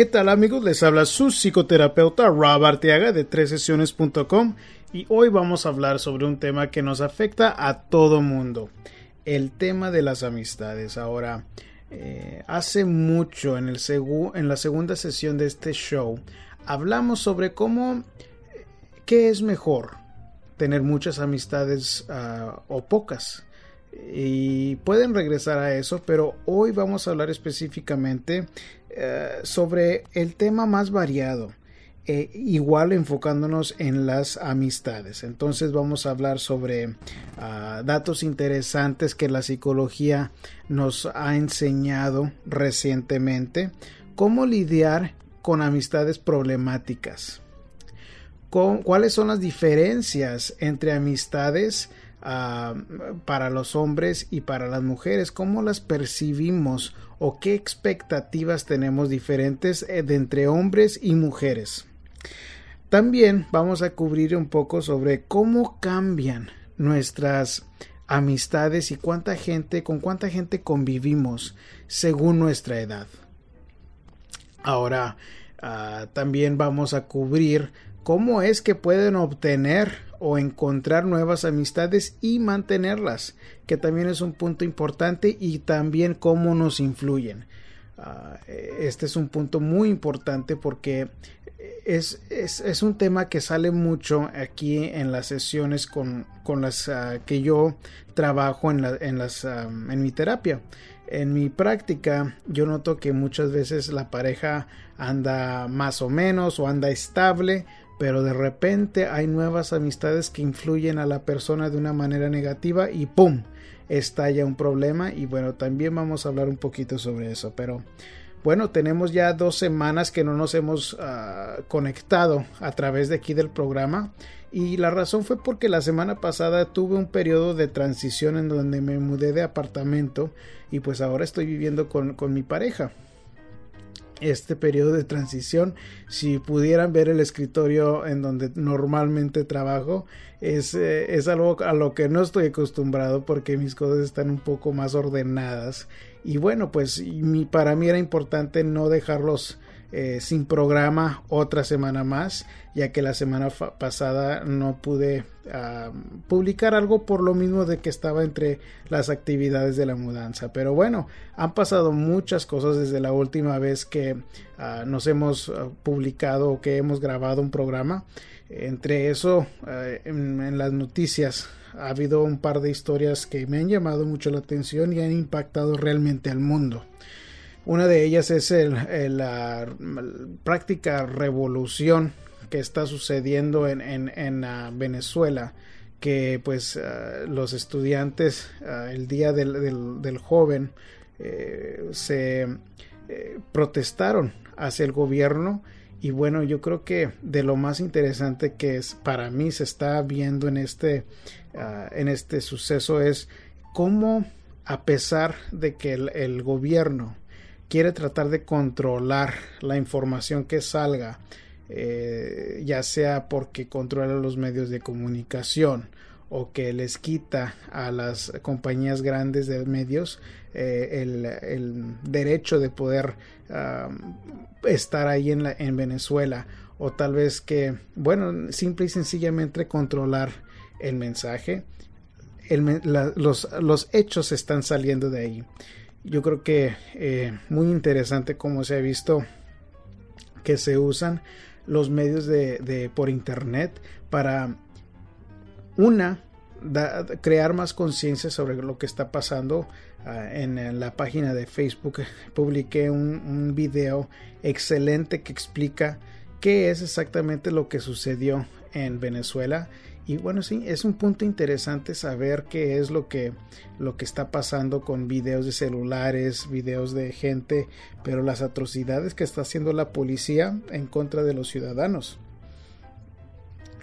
¿Qué tal amigos? Les habla su psicoterapeuta Rob Arteaga de 3sesiones.com y hoy vamos a hablar sobre un tema que nos afecta a todo mundo, el tema de las amistades. Ahora, eh, hace mucho en, el en la segunda sesión de este show hablamos sobre cómo, qué es mejor, tener muchas amistades uh, o pocas y pueden regresar a eso, pero hoy vamos a hablar específicamente eh, sobre el tema más variado. Eh, igual enfocándonos en las amistades. Entonces vamos a hablar sobre ah, datos interesantes que la psicología nos ha enseñado recientemente. Cómo lidiar con amistades problemáticas. ¿Cuáles son las diferencias entre amistades Ah, para los hombres y para las mujeres, cómo las percibimos o qué expectativas tenemos diferentes eh, de entre hombres y mujeres. También vamos a cubrir un poco sobre cómo cambian nuestras amistades y cuánta gente, con cuánta gente convivimos según nuestra edad. Ahora, ah, también vamos a cubrir cómo es que pueden obtener o encontrar nuevas amistades y mantenerlas, que también es un punto importante y también cómo nos influyen. Ah, este es un punto muy importante porque es, es, un tema que sale mucho aquí en las sesiones con, con las ah, que yo trabajo en, la, en, las, en mi terapia. En mi práctica yo noto que muchas veces la pareja anda más o menos o anda estable pero de repente hay nuevas amistades que influyen a la persona de una manera negativa y ¡pum! estalla un problema y bueno, también vamos a hablar un poquito sobre eso, pero bueno, tenemos ya dos semanas que no nos hemos ah, conectado a través de aquí del programa y la razón fue porque la semana pasada tuve un periodo de transición en donde me mudé de apartamento y pues ahora estoy viviendo con, con mi pareja este periodo de transición. Si pudieran ver el escritorio en donde normalmente trabajo, es, eh, es algo a lo que no estoy acostumbrado porque mis cosas están un poco más ordenadas. Y bueno, pues mi, para mí era importante no dejarlos eh, sin programa otra semana más, ya que la semana pasada no pude publicar algo por lo mismo de que estaba entre las actividades de la mudanza. Pero bueno, han pasado muchas cosas desde la última vez que ah, nos hemos ah, publicado o que hemos grabado un programa. Entre eso, eh, en las noticias ha habido un par de historias que me han llamado mucho la atención y han impactado realmente al mundo. Una de ellas es el, la práctica revolución que está sucediendo en, en, ah, Venezuela, que pues ah, los estudiantes ah, el día del, joven eh, se eh, protestaron hacia el gobierno. Y bueno yo creo que de lo más interesante que es para mí se está viendo en este en este suceso es cómo a pesar de que el gobierno quiere tratar de controlar la información que salga, eh, ya sea porque controla los medios de comunicación o que les quita a las compañías grandes de medios eh, el, derecho de poder estar ahí en, en Venezuela o tal vez que, bueno, simple y sencillamente controlar el mensaje. los hechos están saliendo de ahí yo creo que eh, muy interesante cómo se ha visto que se usan los medios de, por internet para una crear más conciencia sobre lo que está pasando ah, en, la página de Facebook. Publiqué un, un, video excelente que explica qué es exactamente lo que sucedió en Venezuela y bueno, sí, es un punto interesante saber qué es lo que, lo que está pasando con videos de celulares, videos de gente, pero las atrocidades que está haciendo la policía en contra de los ciudadanos.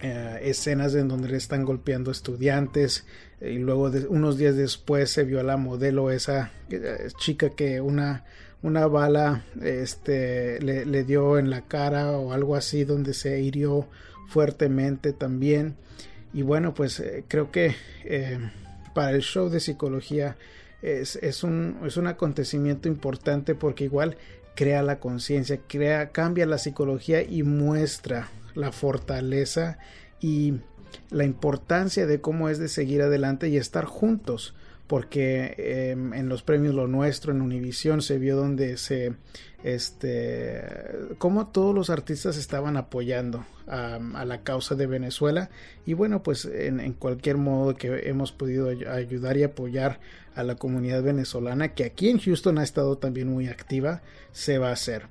Eh, escenas en donde le están golpeando estudiantes y luego unos días después se vio a la modelo esa eh, chica que una una bala este le, le, dio en la cara o algo así donde se hirió fuertemente también y bueno pues eh, creo que para el show de psicología es, es, un, es un acontecimiento importante porque igual crea la conciencia, crea, cambia la psicología y muestra la fortaleza y la importancia de cómo es de seguir adelante y estar juntos porque em, en los premios Lo Nuestro en Univisión se vio donde se este cómo todos los artistas estaban apoyando a, la causa de Venezuela. Y bueno pues en, cualquier modo que hemos podido ayudar y apoyar a la comunidad venezolana que aquí en Houston ha estado también muy activa se va a hacer.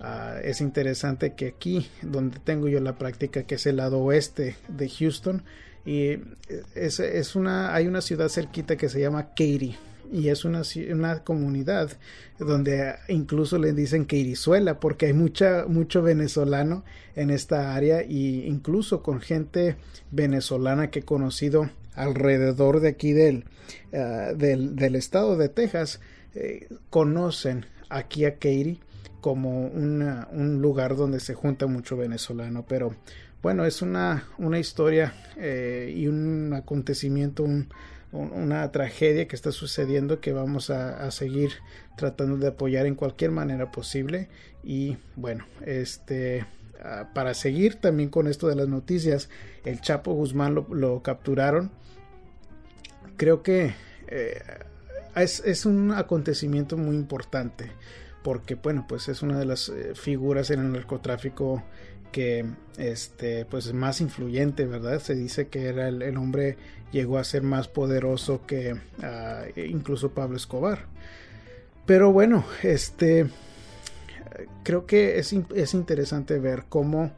Ah, es interesante que aquí donde tengo yo la práctica que es el lado oeste de Houston y es, es una hay una ciudad cerquita que se llama Katy y es una, una comunidad donde incluso le dicen Katyzuela porque hay mucha mucho venezolano en esta área y incluso con gente venezolana que he conocido alrededor de aquí del, ah, del, del, estado de Texas eh, conocen aquí a Katy como un lugar donde se junta mucho venezolano, pero bueno, es una, una historia eh, y un acontecimiento, una tragedia que está sucediendo que vamos a, seguir tratando de apoyar en cualquier manera posible y bueno, este ah, para seguir también con esto de las noticias, el Chapo Guzmán lo, capturaron. Creo que eh, es, es un acontecimiento muy importante porque bueno pues es una de las eh, figuras en el narcotráfico que este pues más influyente verdad se dice que era el, hombre llegó a ser más poderoso que ah, incluso Pablo Escobar pero bueno este creo que es, es interesante ver cómo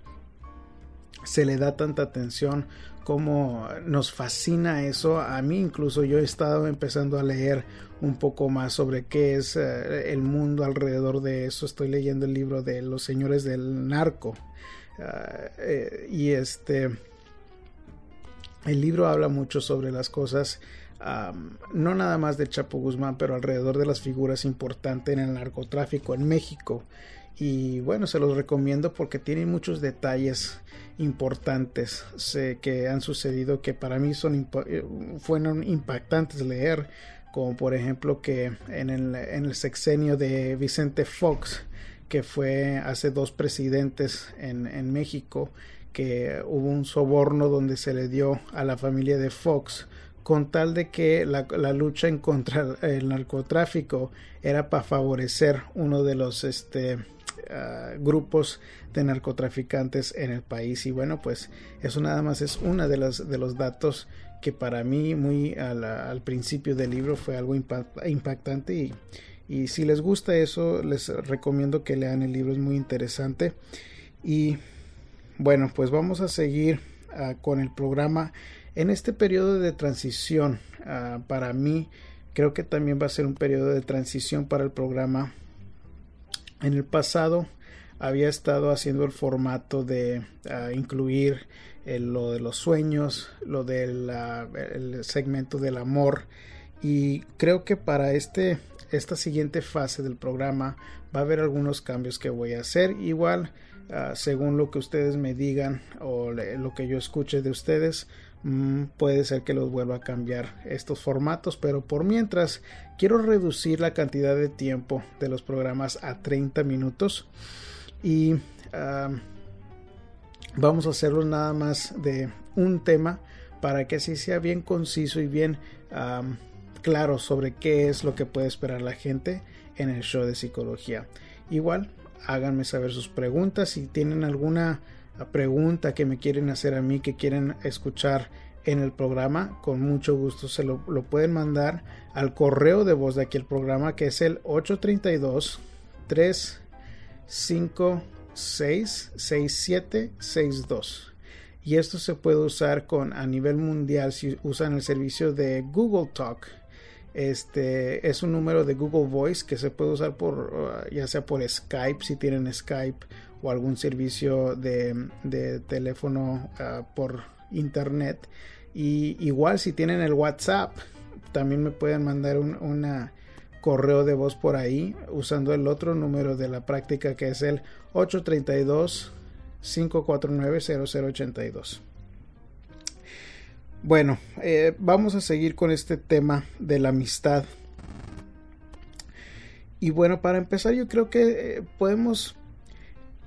se le da tanta atención cómo nos fascina eso. A mí incluso yo he estado empezando a leer un poco más sobre qué es eh, el mundo alrededor de eso. Estoy leyendo el libro de Los Señores del Narco. Ah, eh, y este... El libro habla mucho sobre las cosas no nada más de Chapo Guzmán, pero alrededor de las figuras importantes en el narcotráfico en México. Y bueno se los recomiendo porque tienen muchos detalles importantes. Que han sucedido que para mí son eh, fueron impactantes leer como por ejemplo que en el, en el sexenio de Vicente Fox que fue hace dos presidentes en, en México que hubo un soborno donde se le dio a la familia de Fox con tal de que la, la lucha en contra el narcotráfico era para favorecer uno de los este grupos de narcotraficantes en el país. Y bueno pues eso nada más es una de las de los datos que para mí muy al, principio del libro fue algo impactante y, y, si les gusta eso les recomiendo que lean el libro es muy interesante. Y bueno pues vamos a seguir ah, con el programa. En este periodo de transición ah, para mí creo que también va a ser un periodo de transición para el programa. En el pasado había estado haciendo el formato de ah, incluir lo de los sueños, lo del el segmento del amor. Y creo que para este esta siguiente fase del programa va a haber algunos cambios que voy a hacer. Igual ah, según lo que ustedes me digan o lo que yo escuche de ustedes Mm, puede ser que los vuelva a cambiar estos formatos, pero por mientras quiero reducir la cantidad de tiempo de los programas a 30 minutos y vamos a hacerlo nada más de un tema para que así sea bien conciso y bien claro sobre qué es lo que puede esperar la gente en el show de psicología. Igual, háganme saber sus preguntas si tienen alguna pregunta que me quieren hacer a mí, que quieren escuchar en el programa, con mucho gusto se lo, pueden mandar al correo de voz de aquí el programa, que es el 832 356 6762. y esto se puede usar con a nivel mundial si usan el servicio de Google Talk. Este es un número de Google Voice que se puede usar por uh, ya sea por Skype si tienen Skype o algún servicio de, teléfono uh, por internet. Y igual si tienen el WhatsApp también me pueden mandar un correo de voz por ahí usando el otro número de la práctica que es el 832 549 0082 bueno, eh, vamos a seguir con este tema de la amistad. Y bueno, para empezar yo creo que eh, podemos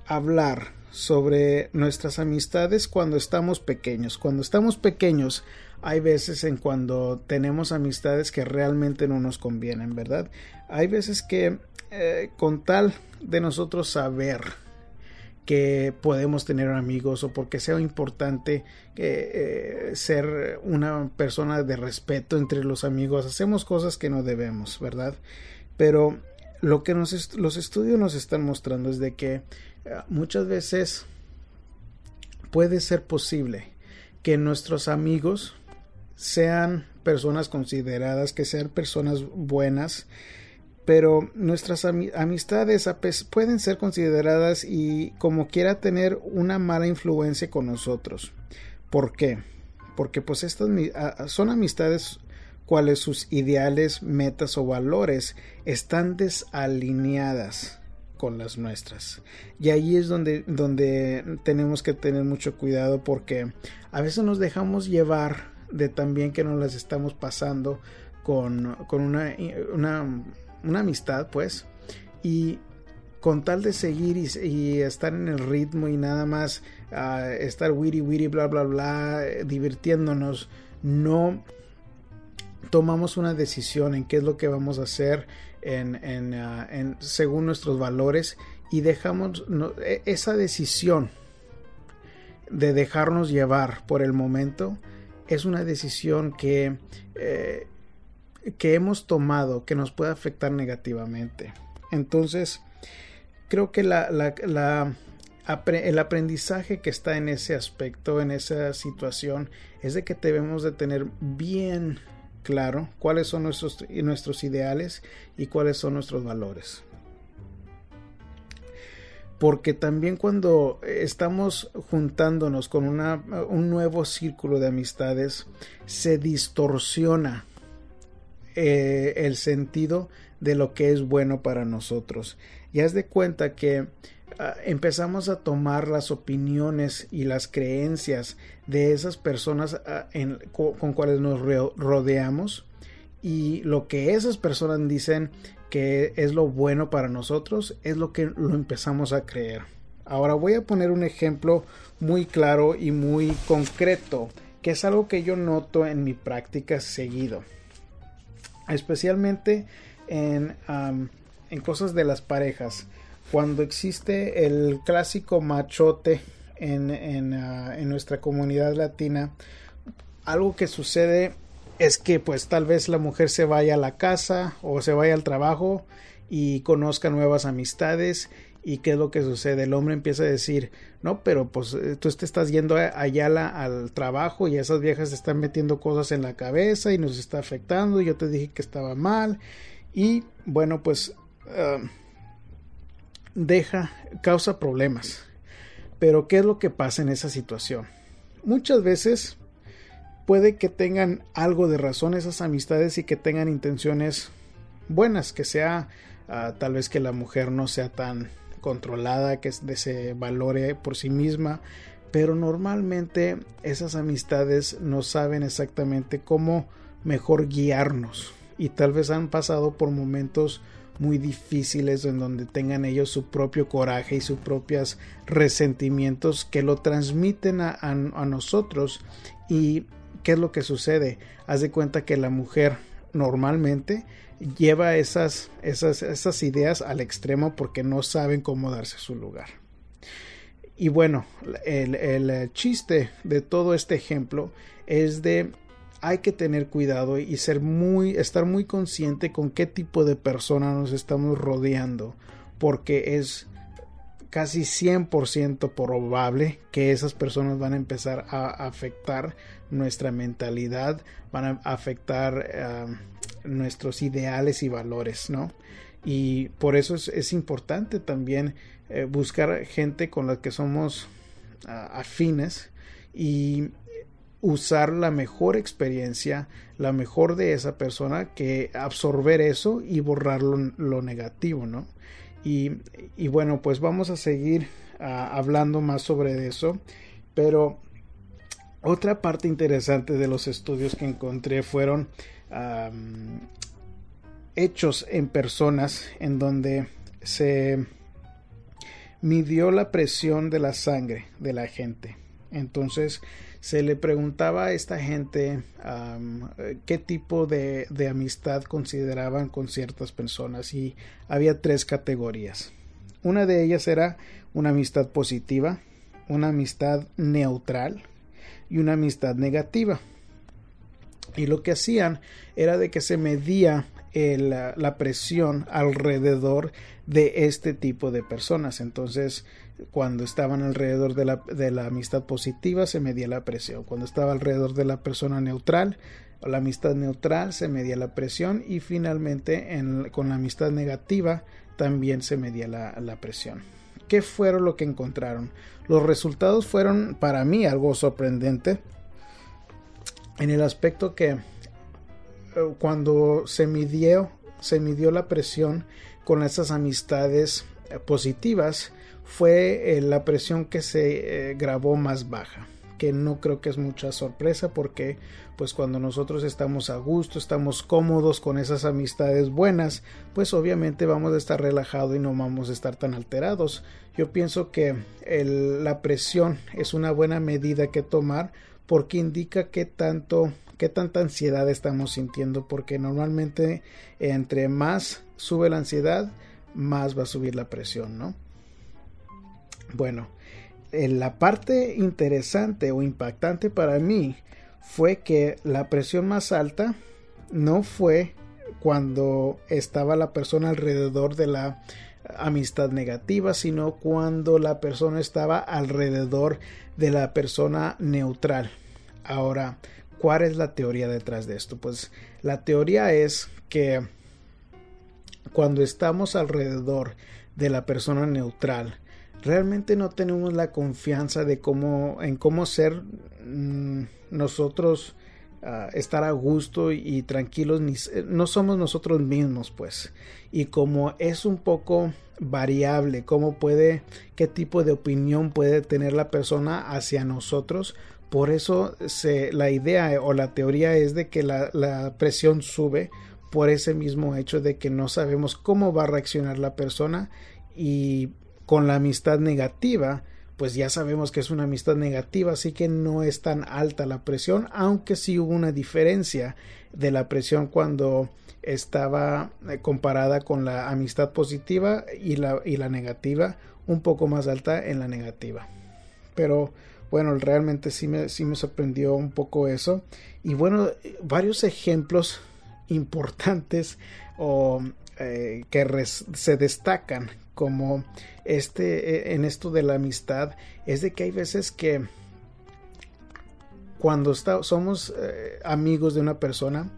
hablar sobre nuestras amistades cuando estamos pequeños. Cuando estamos pequeños hay veces en cuando tenemos amistades que realmente no nos convienen, ¿verdad? Hay veces que eh, con tal de nosotros saber que podemos tener amigos o porque sea importante eh, ser una persona de respeto entre los amigos. Hacemos cosas que no debemos, ¿verdad? Pero lo que nos los estudios nos están mostrando es de que eh, muchas veces puede ser posible que nuestros amigos sean personas consideradas, que sean personas buenas, pero nuestras amistades pueden ser consideradas y como quiera tener una mala influencia con nosotros. ¿Por qué? Porque pues estas son amistades cuales sus ideales, metas o valores están desalineadas con las nuestras. Y ahí es donde, donde tenemos que tener mucho cuidado porque a veces nos dejamos llevar de también que nos las estamos pasando con, con una, una una amistad, pues, y con tal de seguir y, estar en el ritmo y nada más uh, estar witty witty bla bla bla divirtiéndonos no tomamos una decisión en qué es lo que vamos a hacer ah, según nuestros valores y dejamos e, esa decisión de dejarnos llevar por el momento es una decisión que eh, que hemos tomado que nos puede afectar negativamente. Entonces, creo que el aprendizaje que está en ese aspecto, en esa situación, es de que debemos de tener bien claro cuáles son nuestros, nuestros ideales y cuáles son nuestros valores. Porque también cuando estamos juntándonos con un nuevo círculo de amistades, se distorsiona eh, el sentido de lo que es bueno para nosotros. Y haz de cuenta que ah, empezamos a tomar las opiniones y las creencias de esas personas ah, con, cuales nos rodeamos y lo que esas personas dicen que es lo bueno para nosotros es lo que lo empezamos a creer. Ahora voy a poner un ejemplo muy claro y muy concreto, que es algo que yo noto en mi práctica seguido especialmente en, en cosas de las parejas. Cuando existe el clásico machote en, en, ah, en, nuestra comunidad latina, algo que sucede es que pues tal vez la mujer se vaya a la casa o se vaya al trabajo y conozca nuevas amistades ¿Y qué es lo que sucede? El hombre empieza a decir, no, pero pues eh, tú te estás yendo allá al trabajo y esas viejas te están metiendo cosas en la cabeza y nos está afectando. Yo te dije que estaba mal. Y bueno, pues deja, causa problemas. Pero ¿qué es lo que pasa en esa situación? Muchas veces puede que tengan algo de razón esas amistades y que tengan intenciones buenas, que sea ah, tal vez que la mujer no sea tan controlada, que se valore por sí misma, pero normalmente esas amistades no saben exactamente cómo mejor guiarnos. Y tal vez han pasado por momentos muy difíciles en donde tengan ellos su propio coraje y sus propios resentimientos que lo transmiten a, a, nosotros. Y qué es lo que sucede haz de cuenta que la mujer normalmente lleva esas, esas, esas ideas al extremo porque no saben cómo darse su lugar. Y bueno, el, el, chiste de todo este ejemplo es de hay que tener cuidado y ser muy, estar muy consciente con qué tipo de persona nos estamos rodeando, porque es casi 100% probable que esas personas van a empezar a afectar nuestra mentalidad, van a afectar nuestros ideales y valores, ¿no? Y por eso es, importante también eh, buscar gente con la que somos afines y usar la mejor experiencia, la mejor de esa persona, que absorber eso y borrar lo, negativo, ¿no? Y, bueno, pues vamos a seguir hablando más sobre eso, pero otra parte interesante de los estudios que encontré fueron hechos en personas en donde se midió la presión de la sangre de la gente. Entonces se le preguntaba a esta gente qué tipo de, amistad consideraban con ciertas personas y había tres categorías. Una de ellas era una amistad positiva, una amistad neutral y una amistad negativa. Y lo que hacían era de que se medía la presión alrededor de este tipo de personas. Entonces, cuando estaban alrededor de la, amistad positiva, se medía la presión. Cuando estaba alrededor de la persona neutral, la amistad neutral, se medía la presión. Y finalmente, en, con la amistad negativa, también se medía la, la presión. ¿Qué fueron lo que encontraron? Los resultados fueron para mí algo sorprendente en el aspecto que eh, cuando se midió, se midió la presión con esas amistades eh, positivas, fue eh, la presión que se grabó más baja que no creo que es mucha sorpresa porque pues cuando nosotros estamos a gusto, estamos cómodos con esas amistades buenas, pues obviamente vamos a estar relajados y no vamos a estar tan alterados. Yo pienso que la presión es una buena medida que tomar porque indica qué tanto qué tanta ansiedad estamos sintiendo porque normalmente entre más sube la ansiedad más va a subir la presión no bueno la parte interesante o impactante para mí fue que la presión más alta no fue cuando estaba la persona alrededor de la amistad negativa, sino cuando la persona estaba alrededor de la persona neutral. Ahora, ¿cuál es la teoría detrás de esto? Pues la teoría es que cuando estamos alrededor de la persona neutral, realmente no tenemos la confianza de cómo en cómo ser mm, nosotros ah, estar a gusto y, tranquilos ni, no somos nosotros mismos pues y como es un poco variable cómo puede qué tipo de opinión puede tener la persona hacia nosotros. Por eso se, la idea o la teoría es de que la, la presión sube por ese mismo hecho de que no sabemos cómo va a reaccionar la persona y con la amistad negativa, pues ya sabemos que es una amistad negativa, así que no es tan alta la presión, aunque sí hubo una diferencia de la presión cuando estaba eh, comparada con la amistad positiva y la, y la negativa, un poco más alta en la negativa. Pero bueno, realmente sí me, sí me sorprendió un poco eso. Y bueno, varios ejemplos importantes o eh, que se destacan como este e, en esto de la amistad es de que hay veces que cuando somos eh, amigos de una persona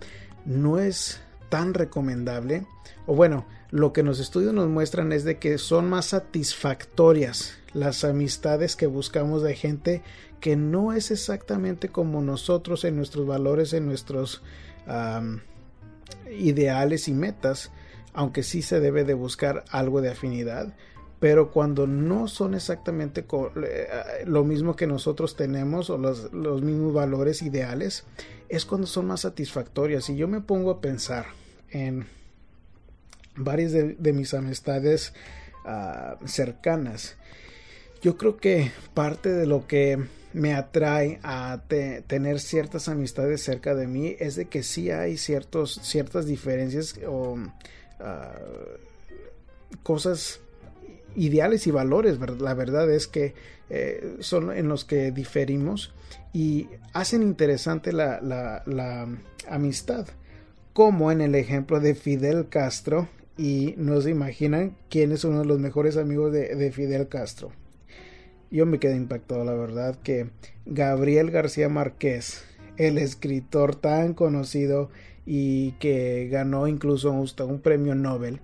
no es tan recomendable. O bueno lo que los estudios nos muestran es de que son más satisfactorias las amistades que buscamos de gente que no es exactamente como nosotros en nuestros valores en nuestros ideales y metas aunque sí se debe de buscar algo de afinidad, pero cuando no son exactamente eh, lo mismo que nosotros tenemos o los, mismos valores ideales, es cuando son más satisfactorias. Y yo me pongo a pensar en varias de, mis amistades ah, cercanas. Yo creo que parte de lo que me atrae a tener ciertas amistades cerca de mí es de que sí hay ciertos, ciertas diferencias o Ah, cosas ideales y valores, la verdad es que eh, son en los que diferimos y hacen interesante la, la, amistad, como en el ejemplo de Fidel Castro y no se imaginan quién es uno de los mejores amigos de, de Fidel Castro. Yo me quedé impactado, la verdad, que Gabriel García Márquez, el escritor tan conocido y que ganó incluso un premio Nobel,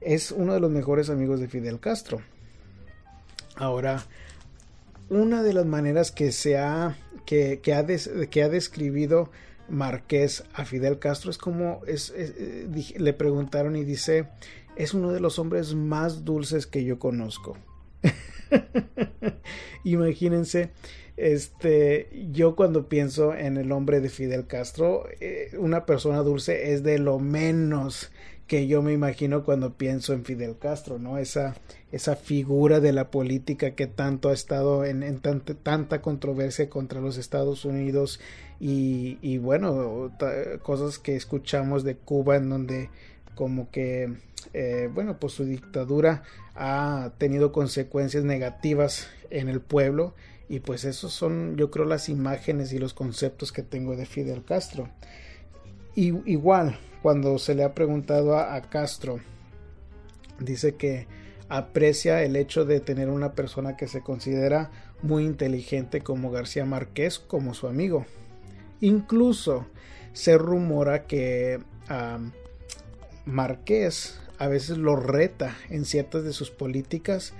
es uno de los mejores amigos de Fidel Castro. Ahora, una de las maneras que se ha que, ha, que ha describido Marqués a Fidel Castro es como es, eh, le preguntaron y dice es uno de los hombres más dulces que yo conozco. Imagínense, este, yo cuando pienso en el hombre de Fidel Castro, eh, una persona dulce es de lo menos que yo me imagino cuando pienso en Fidel Castro, ¿no? Esa, esa figura de la política que tanto ha estado en, tanta, controversia contra los Estados Unidos y, y bueno, cosas que escuchamos de Cuba en donde como que, eh, bueno, pues su dictadura ha tenido consecuencias negativas en el pueblo y pues esos son yo creo las imágenes y los conceptos que tengo de Fidel Castro. Igual, cuando se le ha preguntado a, Castro, dice que aprecia el hecho de tener una persona que se considera muy inteligente como García Márquez como su amigo. Incluso se rumora que Márquez a veces lo reta en ciertas de sus políticas,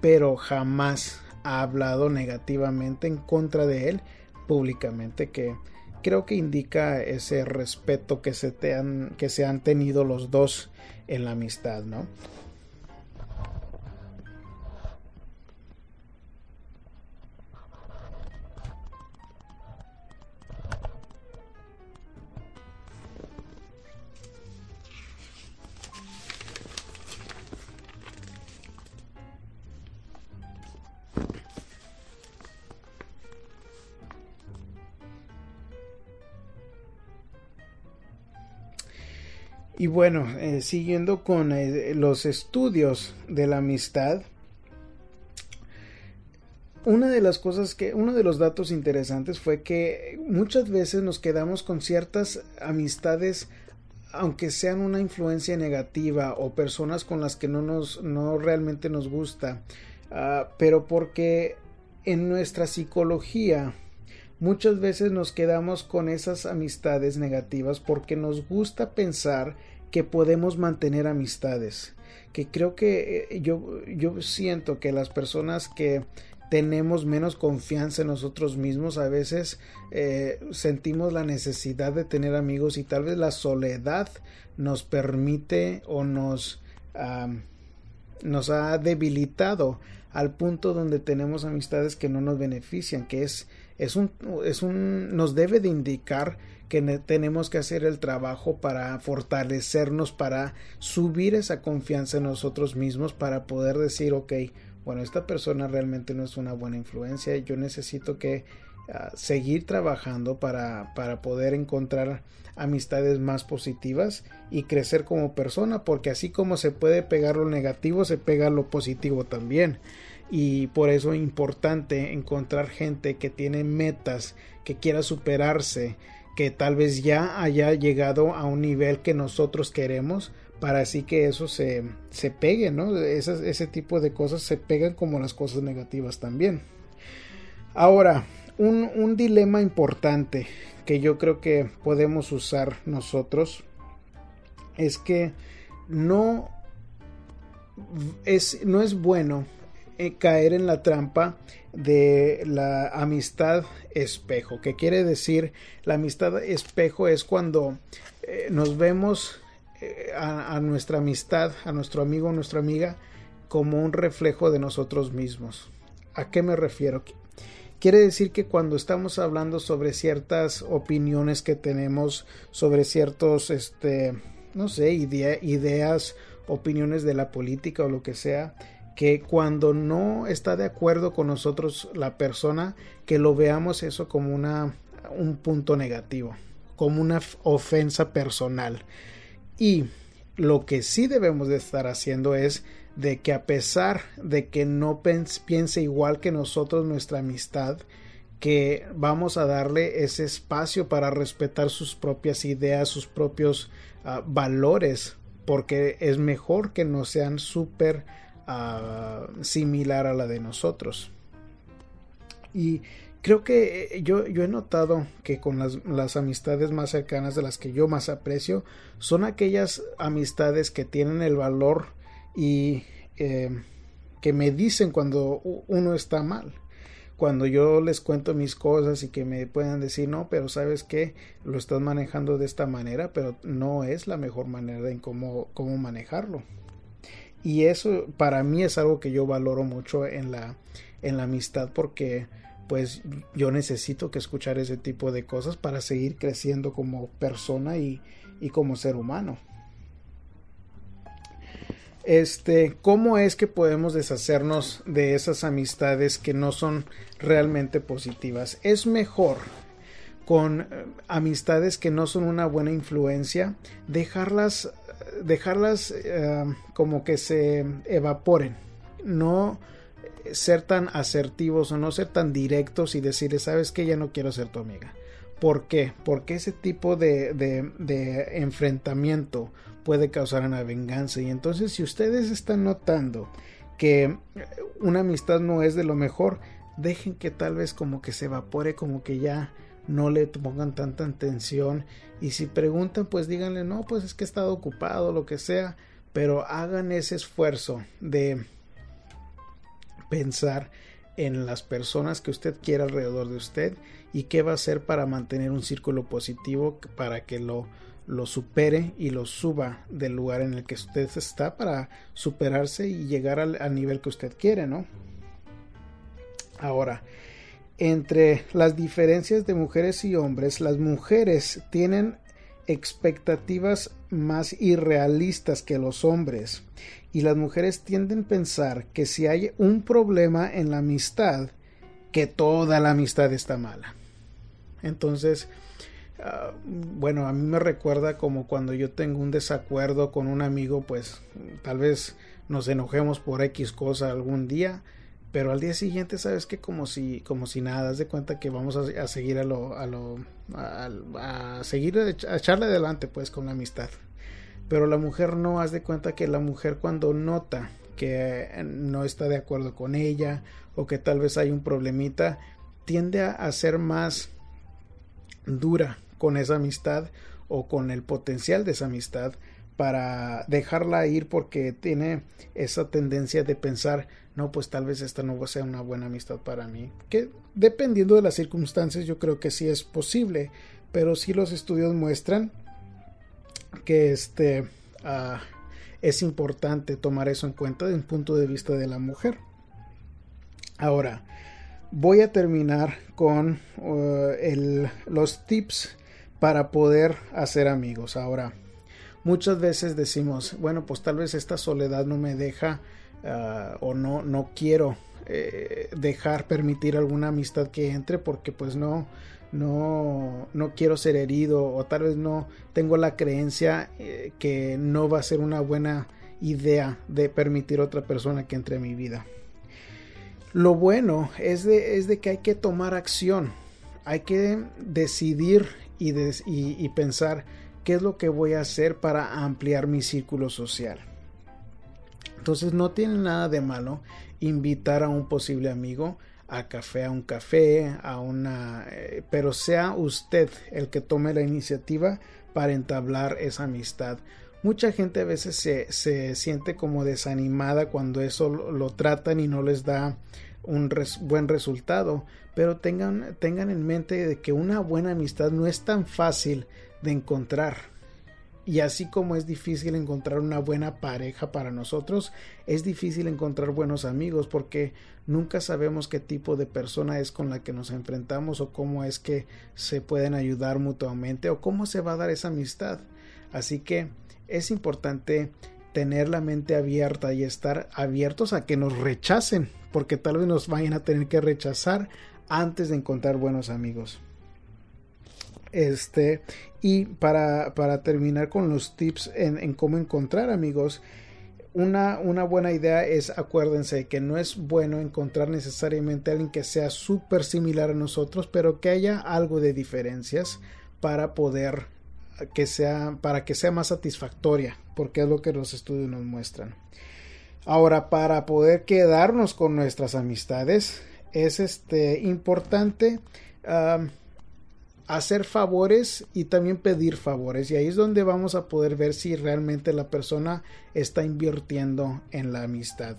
pero jamás ha hablado negativamente en contra de él públicamente que creo que indica ese respeto que se, te han, que se han tenido los dos en la amistad, ¿no? Y bueno, eh, siguiendo con eh, los estudios de la amistad, una de las cosas que, uno de los datos interesantes fue que muchas veces nos quedamos con ciertas amistades, aunque sean una influencia negativa o personas con las que no nos, no realmente nos gusta, ah, pero porque en nuestra psicología, Muchas veces nos quedamos con esas amistades negativas porque nos gusta pensar que podemos mantener amistades. Que creo que eh, yo, yo siento que las personas que tenemos menos confianza en nosotros mismos, a veces eh, sentimos la necesidad de tener amigos y tal vez la soledad nos permite o nos, nos ha debilitado al punto donde tenemos amistades que no nos benefician, que es es un, es un, nos debe de indicar que tenemos que hacer el trabajo para fortalecernos, para subir esa confianza en nosotros mismos, para poder decir, ok, bueno, esta persona realmente no es una buena influencia, yo necesito que seguir trabajando para, para poder encontrar amistades más positivas y crecer como persona, porque así como se puede pegar lo negativo, se pega lo positivo también y por eso es importante encontrar gente que tiene metas, que quiera superarse, que tal vez ya haya llegado a un nivel que nosotros queremos para así que eso se, se pegue, ¿no? Ese tipo de cosas se pegan como las cosas negativas también. Ahora, un, un dilema importante que yo creo que podemos usar nosotros es que no es, no es bueno eh, caer en la trampa de la amistad espejo. ¿Qué quiere decir? La amistad espejo es cuando eh, nos vemos eh, a, nuestra amistad, a nuestro amigo o nuestra amiga, como un reflejo de nosotros mismos. ¿A qué me refiero? Quiere decir que cuando estamos hablando sobre ciertas opiniones que tenemos, sobre ciertos, este, no sé, ideas, opiniones de la política o lo que sea, que cuando no está de acuerdo con nosotros la persona, que lo veamos eso como una, un punto negativo, como una ofensa personal. Y lo que sí debemos de estar haciendo es de que a pesar de que no piense igual que nosotros nuestra amistad, que vamos a darle ese espacio para respetar sus propias ideas, sus propios ah, valores, porque es mejor que no sean súper uh, similar a la de nosotros. Y creo que eh, yo, yo he notado que con las, las, amistades más cercanas de las que yo más aprecio son aquellas amistades que tienen el valor y eh, que me dicen cuando uno está mal cuando yo les cuento mis cosas y que me puedan decir, no, pero sabes que lo estás manejando de esta manera, pero no es la mejor manera en cómo, cómo manejarlo. Y eso para mí es algo que yo valoro mucho en la, en la amistad porque pues yo necesito que escuchar ese tipo de cosas para seguir creciendo como persona y, y como ser humano este, cómo es que podemos deshacernos de esas amistades que no son realmente positivas. Es mejor con eh, amistades que no son una buena influencia, dejarlas, dejarlas eh, como que se evaporen, no ser tan asertivos o no ser tan directos y decirle, sabes que ya no quiero ser tu amiga. ¿Por qué? Porque ese tipo de, de, enfrentamiento puede causar una venganza. Y entonces si ustedes están notando que una amistad no es de lo mejor, dejen que tal vez como que se evapore, como que ya no le pongan tanta atención. Y si preguntan, pues díganle, no, pues es que he estado ocupado, lo que sea. Pero hagan ese esfuerzo de pensar en las personas que usted quiera alrededor de usted y qué va a hacer para mantener un círculo positivo para que lo lo supere y lo suba del lugar en el que usted está para superarse y llegar al, nivel que usted quiere, ¿no? Ahora, entre las diferencias de mujeres y hombres, las mujeres tienen expectativas más irrealistas que los hombres y las mujeres tienden a pensar que si hay un problema en la amistad, que toda la amistad está mala. Entonces, Ah, bueno, a mí me recuerda como cuando yo tengo un desacuerdo con un amigo, pues tal vez nos enojemos por X cosa algún día, pero al día siguiente sabes que como si como si nada, das de cuenta que vamos a, seguir a lo a lo a, seguir a echarle adelante pues con la amistad. Pero la mujer no haz de cuenta que la mujer cuando nota que no está de acuerdo con ella o que tal vez hay un problemita, tiende a ser más dura con esa amistad o con el potencial de esa amistad para dejarla ir porque tiene esa tendencia de pensar no pues tal vez esta no sea una buena amistad para mí que dependiendo de las circunstancias yo creo que sí es posible pero sí los estudios muestran que este ah, es importante tomar eso en cuenta desde un punto de vista de la mujer ahora voy a terminar con uh, el, los tips para poder hacer amigos. Ahora, muchas veces decimos, bueno, pues tal vez esta soledad no me deja ah, o no, no quiero eh, dejar permitir alguna amistad que entre porque pues no, no, no quiero ser herido o tal vez no tengo la creencia eh, que no va a ser una buena idea de permitir otra persona que entre en mi vida. Lo bueno es de, es de que hay que tomar acción, hay que decidir y, pensar qué es lo que voy a hacer para ampliar mi círculo social. Entonces no tiene nada de malo invitar a un posible amigo a café, a un café, a una... Eh, pero sea usted el que tome la iniciativa para entablar esa amistad. Mucha gente a veces se, se siente como desanimada cuando eso lo, tratan y no les da un buen resultado, pero tengan, tengan en mente que una buena amistad no es tan fácil de encontrar. Y así como es difícil encontrar una buena pareja para nosotros, es difícil encontrar buenos amigos porque nunca sabemos qué tipo de persona es con la que nos enfrentamos o cómo es que se pueden ayudar mutuamente o cómo se va a dar esa amistad. Así que es importante tener la mente abierta y estar abiertos a que nos rechacen, porque tal vez nos vayan a tener que rechazar antes de encontrar buenos amigos. Este, y para, para terminar con los tips en, cómo encontrar amigos, una, una, buena idea es, acuérdense, que no es bueno encontrar necesariamente a alguien que sea súper similar a nosotros, pero que haya algo de diferencias para poder que sea para que sea más satisfactoria porque es lo que los estudios nos muestran. Ahora para poder quedarnos con nuestras amistades es este importante hacer favores y también pedir favores. Y ahí es donde vamos a poder ver si realmente la persona está invirtiendo en la amistad.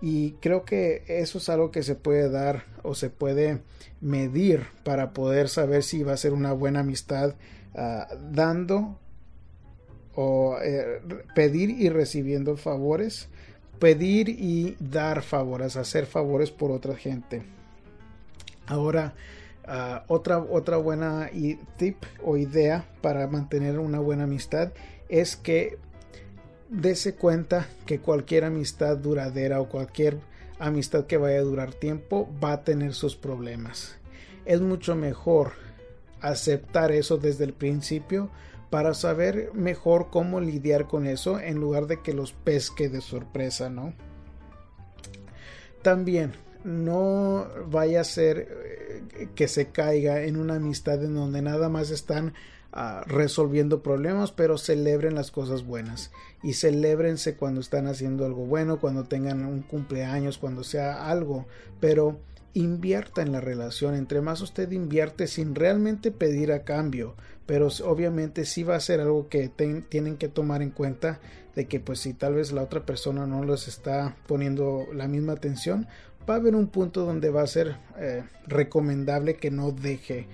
Y creo que eso es algo que se puede dar o se puede medir para poder saber si va a ser una buena amistad ah, dando o eh, pedir y recibiendo favores pedir y dar favores hacer favores por otra gente. Ahora ah, otra otra buena tip o idea para mantener una buena amistad es que dese cuenta que cualquier amistad duradera o cualquier amistad que vaya a durar tiempo va a tener sus problemas. Es mucho mejor aceptar eso desde el principio para saber mejor cómo lidiar con eso en lugar de que los pesque de sorpresa, ¿no? También no vaya a ser eh, que se caiga en una amistad en donde nada más están resolviendo problemas, pero celebren las cosas buenas y celebrense cuando están haciendo algo bueno, cuando tengan un cumpleaños, cuando sea algo, pero invierta en la relación. Entre más usted invierte sin realmente pedir a cambio, pero obviamente sí va a ser algo que tienen que tomar en cuenta de que pues si tal vez la otra persona no les está poniendo la misma atención, va a haber un punto donde va a ser eh, recomendable que no deje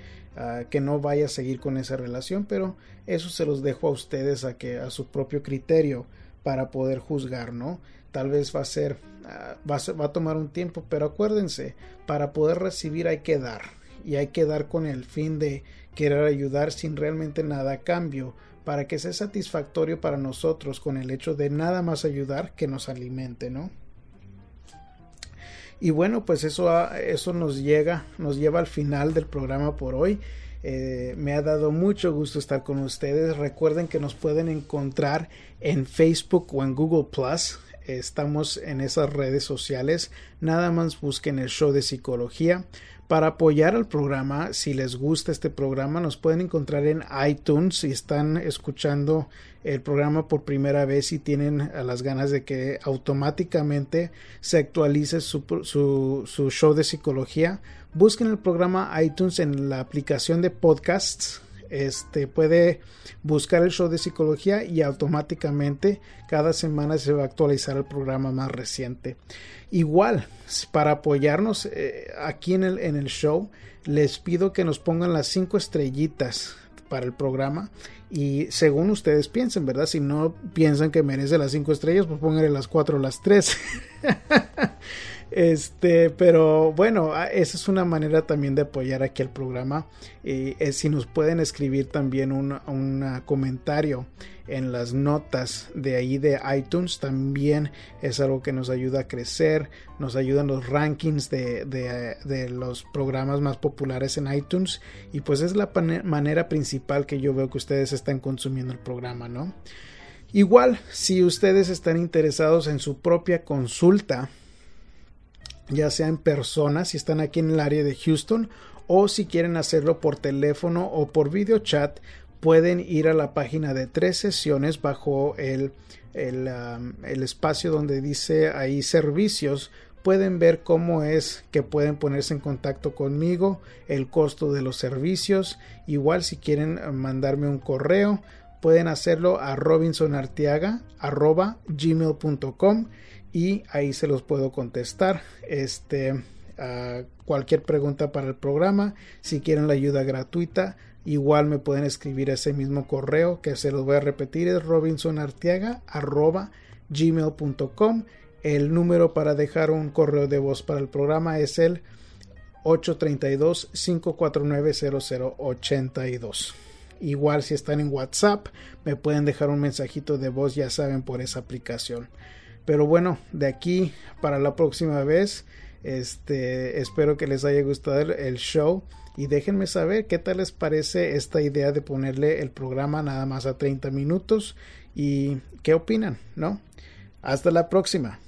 que no vaya a seguir con esa relación, pero eso se los dejo a ustedes a que a su propio criterio para poder juzgar, ¿no? Tal vez va a ser, ah, va, a va a tomar un tiempo, pero acuérdense, para poder recibir hay que dar y hay que dar con el fin de querer ayudar sin realmente nada a cambio, para que sea satisfactorio para nosotros con el hecho de nada más ayudar que nos alimente, ¿no? Y bueno, pues eso, eso nos llega, nos lleva al final del programa por hoy. Eh, me ha dado mucho gusto estar con ustedes. Recuerden que nos pueden encontrar en Facebook o en Google Plus. Estamos en esas redes sociales. Nada más busquen el show de psicología. Para apoyar al programa, si les gusta este programa, nos pueden encontrar en iTunes si están escuchando el programa por primera vez y tienen las ganas de que automáticamente se actualice su, su show de psicología. Busquen el programa iTunes en la aplicación de podcasts este puede buscar el show de psicología y automáticamente cada semana se va a actualizar el programa más reciente. Igual, para apoyarnos eh, aquí en el, en el show, les pido que nos pongan las cinco estrellitas para el programa y según ustedes piensen, ¿verdad? Si no piensan que merece las cinco estrellas, pues pónganle las cuatro o las tres. Este, pero bueno, esa es una manera también de apoyar aquí el programa. y si nos pueden escribir también un, comentario en las notas de ahí de iTunes, también es algo que nos ayuda a crecer, nos ayudan los rankings de, de los programas más populares en iTunes y pues es la manera principal que yo veo que ustedes están consumiendo el programa, ¿no? Igual, si ustedes están interesados en su propia consulta, ya sea en persona, si están aquí en el área de Houston, o si quieren hacerlo por teléfono o por video chat, pueden ir a la página de tres sesiones bajo el, el, espacio donde dice ahí servicios pueden ver cómo es que pueden ponerse en contacto conmigo, el costo de los servicios, igual si quieren mandarme un correo, pueden hacerlo a robinsonartiaga.gmail.com y ahí se los puedo contestar. Este, cualquier pregunta para el programa, si quieren la ayuda gratuita, igual me pueden escribir ese mismo correo que se los voy a repetir es robinsonartiaga@gmail.com. El número para dejar un correo de voz para el programa es el 832-549-0082. Igual si están en WhatsApp, me pueden dejar un mensajito de voz, ya saben, por esa aplicación. Pero bueno, de aquí para la próxima vez, este, espero que les haya gustado el show y déjenme saber qué tal les parece esta idea de ponerle el programa nada más a 30 minutos y qué opinan, ¿no? Hasta la próxima.